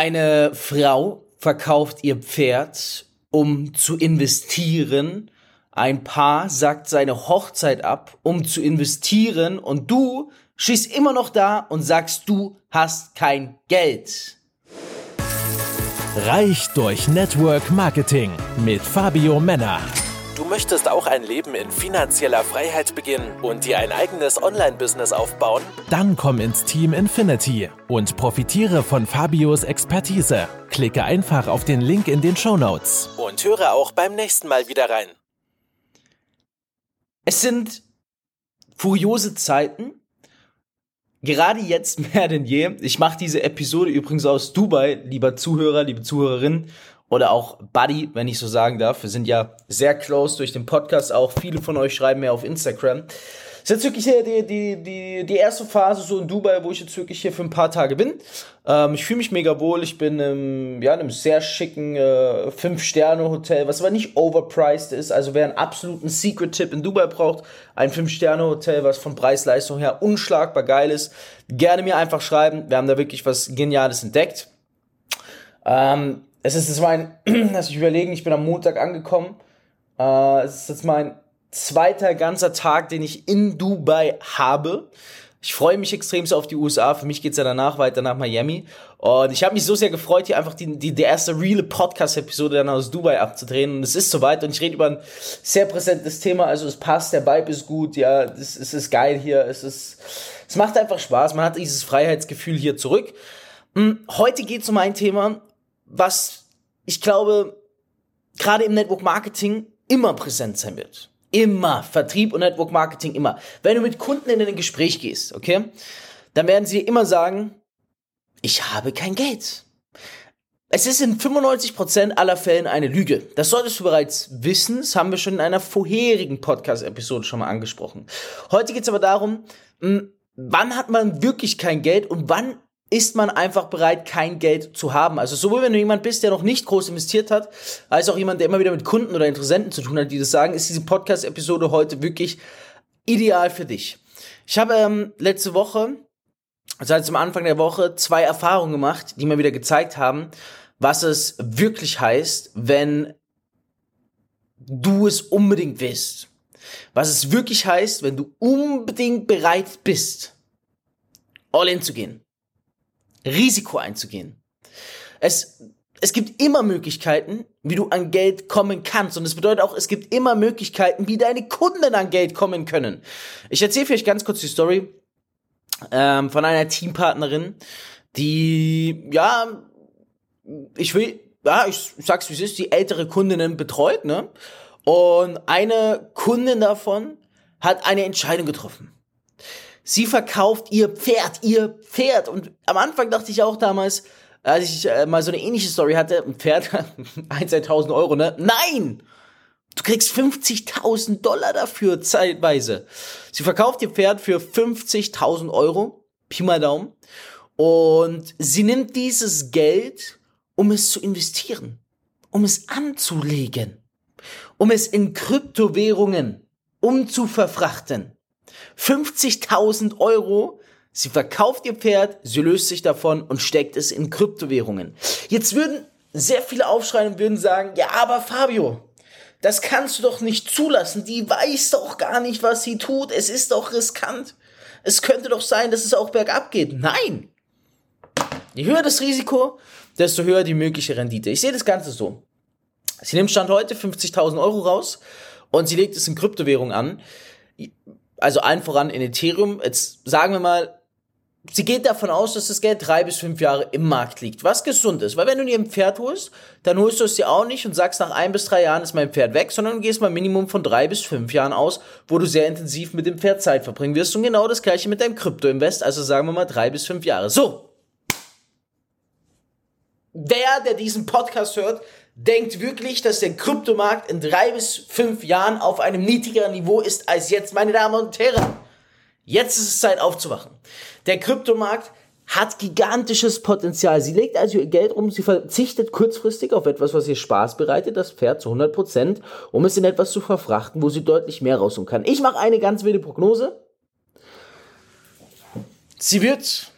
Eine Frau verkauft ihr Pferd, um zu investieren. Ein Paar sagt seine Hochzeit ab, um zu investieren. Und du stehst immer noch da und sagst, du hast kein Geld. Reich durch Network Marketing mit Fabio Männer. Du möchtest auch ein Leben in finanzieller Freiheit beginnen und dir ein eigenes Online-Business aufbauen? Dann komm ins Team Infinity und profitiere von Fabios Expertise. Klicke einfach auf den Link in den Show Notes. Und höre auch beim nächsten Mal wieder rein. Es sind furiose Zeiten. Gerade jetzt mehr denn je. Ich mache diese Episode übrigens aus Dubai, lieber Zuhörer, liebe Zuhörerin oder auch Buddy, wenn ich so sagen darf. Wir sind ja sehr close durch den Podcast auch. Viele von euch schreiben mir auf Instagram. Das ist jetzt wirklich die, die, die, die erste Phase so in Dubai, wo ich jetzt wirklich hier für ein paar Tage bin. Ähm, ich fühle mich mega wohl. Ich bin im, ja, in einem sehr schicken äh, 5-Sterne-Hotel, was aber nicht overpriced ist. Also wer einen absoluten Secret-Tipp in Dubai braucht, ein 5-Sterne-Hotel, was von Preis-Leistung her unschlagbar geil ist, gerne mir einfach schreiben. Wir haben da wirklich was Geniales entdeckt. Ähm, es ist jetzt mein, lass ich überlegen, ich bin am Montag angekommen. Äh, es ist jetzt mein zweiter ganzer Tag, den ich in Dubai habe. Ich freue mich extrem auf die USA. Für mich geht's ja danach weiter nach Miami. Und ich habe mich so sehr gefreut, hier einfach die, die, die erste reale Podcast-Episode dann aus Dubai abzudrehen. Und es ist soweit. Und ich rede über ein sehr präsentes Thema. Also es passt, der Vibe ist gut, ja, es, es ist geil hier. Es ist, es macht einfach Spaß. Man hat dieses Freiheitsgefühl hier zurück. Hm, heute geht's um ein Thema, was ich glaube, gerade im Network Marketing immer präsent sein wird. Immer. Vertrieb und Network Marketing immer. Wenn du mit Kunden in ein Gespräch gehst, okay, dann werden sie immer sagen, ich habe kein Geld. Es ist in 95% aller Fällen eine Lüge. Das solltest du bereits wissen. Das haben wir schon in einer vorherigen Podcast-Episode schon mal angesprochen. Heute geht es aber darum, wann hat man wirklich kein Geld und wann ist man einfach bereit, kein Geld zu haben. Also sowohl wenn du jemand bist, der noch nicht groß investiert hat, als auch jemand, der immer wieder mit Kunden oder Interessenten zu tun hat, die das sagen, ist diese Podcast-Episode heute wirklich ideal für dich. Ich habe ähm, letzte Woche, also zum Anfang der Woche, zwei Erfahrungen gemacht, die mir wieder gezeigt haben, was es wirklich heißt, wenn du es unbedingt willst. Was es wirklich heißt, wenn du unbedingt bereit bist, all in zu gehen. Risiko einzugehen. Es, es gibt immer Möglichkeiten, wie du an Geld kommen kannst. Und es bedeutet auch, es gibt immer Möglichkeiten, wie deine Kunden an Geld kommen können. Ich erzähle euch ganz kurz die Story ähm, von einer Teampartnerin, die, ja, ich will, ja, ich sag's wie es ist, die ältere Kundinnen betreut, ne? Und eine Kundin davon hat eine Entscheidung getroffen. Sie verkauft ihr Pferd, ihr Pferd. Und am Anfang dachte ich auch damals, als ich äh, mal so eine ähnliche Story hatte, ein Pferd, 1.000 Euro, ne? Nein! Du kriegst 50.000 Dollar dafür zeitweise. Sie verkauft ihr Pferd für 50.000 Euro, Pi mal Daumen. Und sie nimmt dieses Geld, um es zu investieren, um es anzulegen, um es in Kryptowährungen umzuverfrachten. 50.000 Euro. Sie verkauft ihr Pferd, sie löst sich davon und steckt es in Kryptowährungen. Jetzt würden sehr viele aufschreien und würden sagen, ja, aber Fabio, das kannst du doch nicht zulassen. Die weiß doch gar nicht, was sie tut. Es ist doch riskant. Es könnte doch sein, dass es auch bergab geht. Nein. Je höher das Risiko, desto höher die mögliche Rendite. Ich sehe das Ganze so. Sie nimmt Stand heute 50.000 Euro raus und sie legt es in Kryptowährung an also allen voran in Ethereum. Jetzt sagen wir mal, sie geht davon aus, dass das Geld drei bis fünf Jahre im Markt liegt, was gesund ist. Weil wenn du dir ein Pferd holst, dann holst du es dir auch nicht und sagst, nach ein bis drei Jahren ist mein Pferd weg, sondern du gehst mal Minimum von drei bis fünf Jahren aus, wo du sehr intensiv mit dem Pferd Zeit verbringen wirst. Und genau das gleiche mit deinem Krypto-Invest, also sagen wir mal drei bis fünf Jahre. So. Der, der diesen Podcast hört, denkt wirklich, dass der Kryptomarkt in drei bis fünf Jahren auf einem niedrigeren Niveau ist als jetzt, meine Damen und Herren. Jetzt ist es Zeit aufzuwachen. Der Kryptomarkt hat gigantisches Potenzial. Sie legt also ihr Geld um, sie verzichtet kurzfristig auf etwas, was ihr Spaß bereitet, das Pferd zu 100 Prozent, um es in etwas zu verfrachten, wo sie deutlich mehr rausholen kann. Ich mache eine ganz wilde Prognose. Sie wird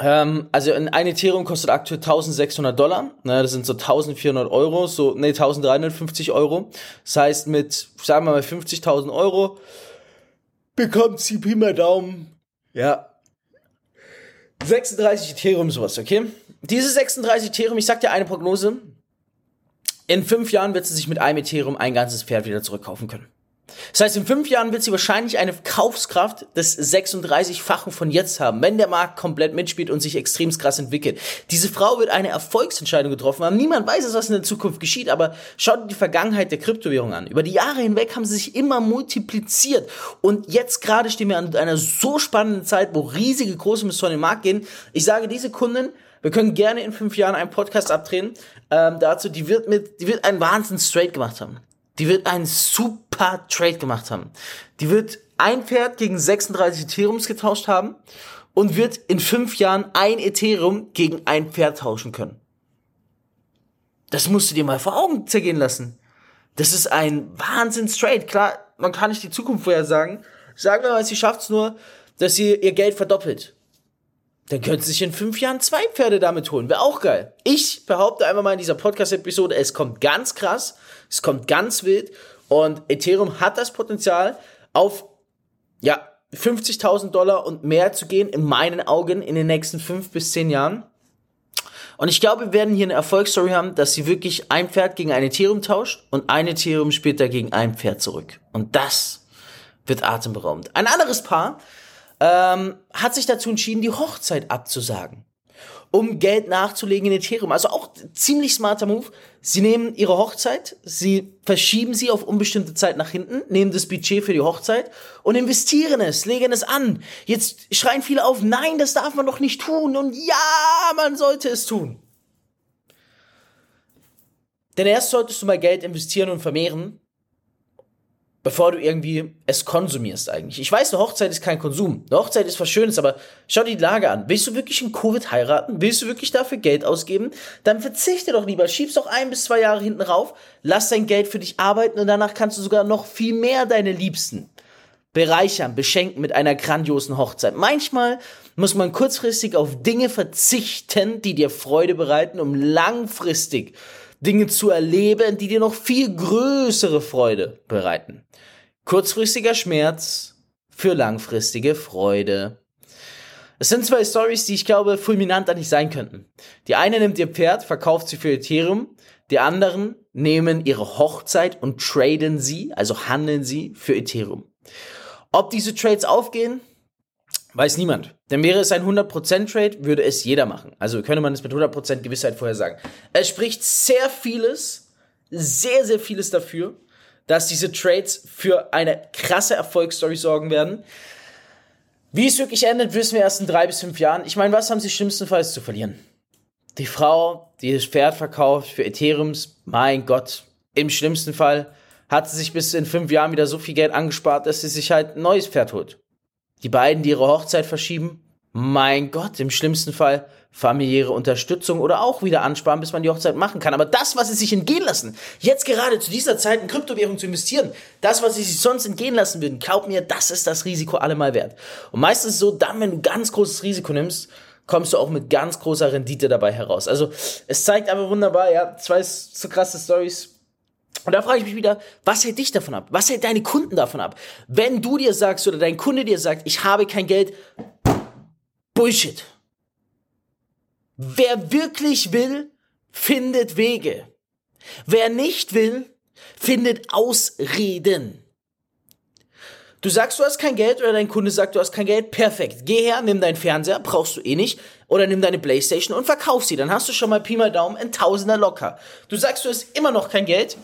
Ähm, also ein Ethereum kostet aktuell 1600 Dollar. Ne, das sind so 1400 Euro, so, nee, 1350 Euro. Das heißt, mit, sagen wir mal, 50.000 Euro bekommt sie Pi mal Daumen, ja, 36 Ethereum sowas, okay? Diese 36 Ethereum, ich sag dir eine Prognose, in fünf Jahren wird sie sich mit einem Ethereum ein ganzes Pferd wieder zurückkaufen können. Das heißt, in fünf Jahren wird sie wahrscheinlich eine Kaufskraft des 36-fachen von jetzt haben, wenn der Markt komplett mitspielt und sich extrem krass entwickelt. Diese Frau wird eine Erfolgsentscheidung getroffen haben. Niemand weiß, was in der Zukunft geschieht, aber schaut die Vergangenheit der Kryptowährung an. Über die Jahre hinweg haben sie sich immer multipliziert. Und jetzt gerade stehen wir an einer so spannenden Zeit, wo riesige große in den Markt gehen. Ich sage, diese Kunden, wir können gerne in fünf Jahren einen Podcast abdrehen, ähm, dazu, die wird mit, die wird einen Wahnsinn straight gemacht haben. Die wird einen super Trade gemacht haben. Die wird ein Pferd gegen 36 Ethereums getauscht haben und wird in fünf Jahren ein Ethereum gegen ein Pferd tauschen können. Das musst du dir mal vor Augen zergehen lassen. Das ist ein Wahnsinn-Trade. Klar, man kann nicht die Zukunft vorher sagen. Sagen wir mal, sie schafft es nur, dass sie ihr Geld verdoppelt. Dann könnte sie sich in fünf Jahren zwei Pferde damit holen. Wäre auch geil. Ich behaupte einfach mal in dieser Podcast-Episode, es kommt ganz krass. Es kommt ganz wild und Ethereum hat das Potenzial auf, ja, 50.000 Dollar und mehr zu gehen, in meinen Augen, in den nächsten fünf bis zehn Jahren. Und ich glaube, wir werden hier eine Erfolgsstory haben, dass sie wirklich ein Pferd gegen ein Ethereum tauscht und ein Ethereum später gegen ein Pferd zurück. Und das wird atemberaubend. Ein anderes Paar ähm, hat sich dazu entschieden, die Hochzeit abzusagen um Geld nachzulegen in Ethereum. Also auch ziemlich smarter Move. Sie nehmen ihre Hochzeit, sie verschieben sie auf unbestimmte Zeit nach hinten, nehmen das Budget für die Hochzeit und investieren es, legen es an. Jetzt schreien viele auf, nein, das darf man doch nicht tun und ja, man sollte es tun. Denn erst solltest du mal Geld investieren und vermehren, bevor du irgendwie es konsumierst eigentlich. Ich weiß, eine Hochzeit ist kein Konsum. Eine Hochzeit ist was Schönes, aber schau dir die Lage an. Willst du wirklich in Covid heiraten? Willst du wirklich dafür Geld ausgeben? Dann verzichte doch lieber. Schieb's doch ein bis zwei Jahre hinten rauf. Lass dein Geld für dich arbeiten und danach kannst du sogar noch viel mehr deine Liebsten bereichern, beschenken mit einer grandiosen Hochzeit. Manchmal muss man kurzfristig auf Dinge verzichten, die dir Freude bereiten, um langfristig Dinge zu erleben, die dir noch viel größere Freude bereiten. Kurzfristiger Schmerz für langfristige Freude. Es sind zwei Stories, die ich glaube fulminanter nicht sein könnten. Die eine nimmt ihr Pferd, verkauft sie für Ethereum, die anderen nehmen ihre Hochzeit und traden sie, also handeln sie für Ethereum. Ob diese Trades aufgehen, weiß niemand. Denn wäre es ein 100% Trade, würde es jeder machen. Also könnte man es mit 100% Gewissheit vorher sagen. Es spricht sehr vieles, sehr, sehr vieles dafür, dass diese Trades für eine krasse Erfolgsstory sorgen werden. Wie es wirklich endet, wissen wir erst in drei bis fünf Jahren. Ich meine, was haben sie schlimmstenfalls zu verlieren? Die Frau, die das Pferd verkauft für Ethereums, mein Gott, im schlimmsten Fall hat sie sich bis in fünf Jahren wieder so viel Geld angespart, dass sie sich halt ein neues Pferd holt. Die beiden, die ihre Hochzeit verschieben, mein Gott, im schlimmsten Fall familiäre Unterstützung oder auch wieder ansparen, bis man die Hochzeit machen kann. Aber das, was sie sich entgehen lassen, jetzt gerade zu dieser Zeit in Kryptowährung zu investieren, das, was sie sich sonst entgehen lassen würden, glaub mir, das ist das Risiko allemal wert. Und meistens so, dann, wenn du ganz großes Risiko nimmst, kommst du auch mit ganz großer Rendite dabei heraus. Also, es zeigt aber wunderbar, ja, zwei so krasse Stories. Und da frage ich mich wieder, was hält dich davon ab? Was hält deine Kunden davon ab? Wenn du dir sagst oder dein Kunde dir sagt, ich habe kein Geld, Bullshit. Wer wirklich will, findet Wege. Wer nicht will, findet Ausreden. Du sagst, du hast kein Geld oder dein Kunde sagt, du hast kein Geld. Perfekt. Geh her, nimm deinen Fernseher, brauchst du eh nicht. Oder nimm deine Playstation und verkauf sie. Dann hast du schon mal Pi mal Daumen ein Tausender locker. Du sagst, du hast immer noch kein Geld.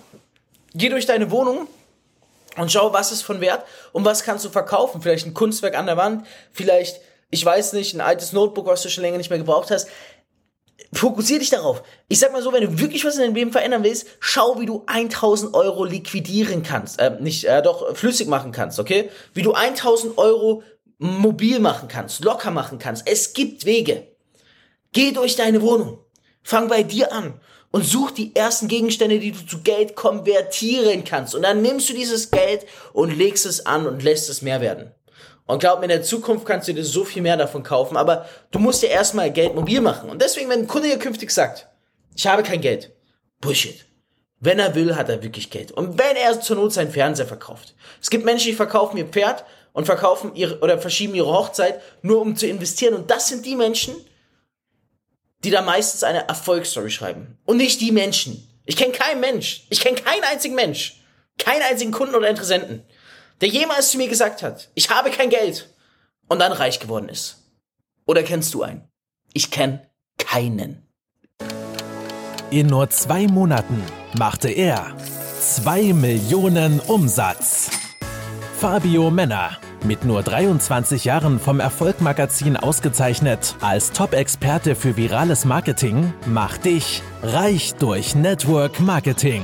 Geh durch deine Wohnung und schau, was ist von Wert und was kannst du verkaufen. Vielleicht ein Kunstwerk an der Wand, vielleicht, ich weiß nicht, ein altes Notebook, was du schon länger nicht mehr gebraucht hast fokussier dich darauf. Ich sag mal so, wenn du wirklich was in deinem Leben verändern willst, schau, wie du 1000 Euro liquidieren kannst. Äh, nicht, äh, doch, flüssig machen kannst, okay? Wie du 1000 Euro mobil machen kannst, locker machen kannst. Es gibt Wege. Geh durch deine Wohnung. Fang bei dir an und such die ersten Gegenstände, die du zu Geld konvertieren kannst. Und dann nimmst du dieses Geld und legst es an und lässt es mehr werden. Und glaub mir, in der Zukunft kannst du dir so viel mehr davon kaufen, aber du musst dir erstmal Geld mobil machen. Und deswegen, wenn ein Kunde dir künftig sagt, ich habe kein Geld, Bullshit. Wenn er will, hat er wirklich Geld. Und wenn er zur Not seinen Fernseher verkauft. Es gibt Menschen, die verkaufen ihr Pferd und verkaufen ihre, oder verschieben ihre Hochzeit, nur um zu investieren. Und das sind die Menschen, die da meistens eine Erfolgsstory schreiben. Und nicht die Menschen. Ich kenne keinen Mensch. Ich kenne keinen einzigen Mensch. Keinen einzigen Kunden oder Interessenten, der jemals zu mir gesagt hat, ich habe kein Geld und dann reich geworden ist. Oder kennst du einen? Ich kenne keinen. In nur zwei Monaten machte er 2 Millionen Umsatz. Fabio Männer, mit nur 23 Jahren vom Erfolgmagazin ausgezeichnet als Top-Experte für virales Marketing, macht dich reich durch Network Marketing.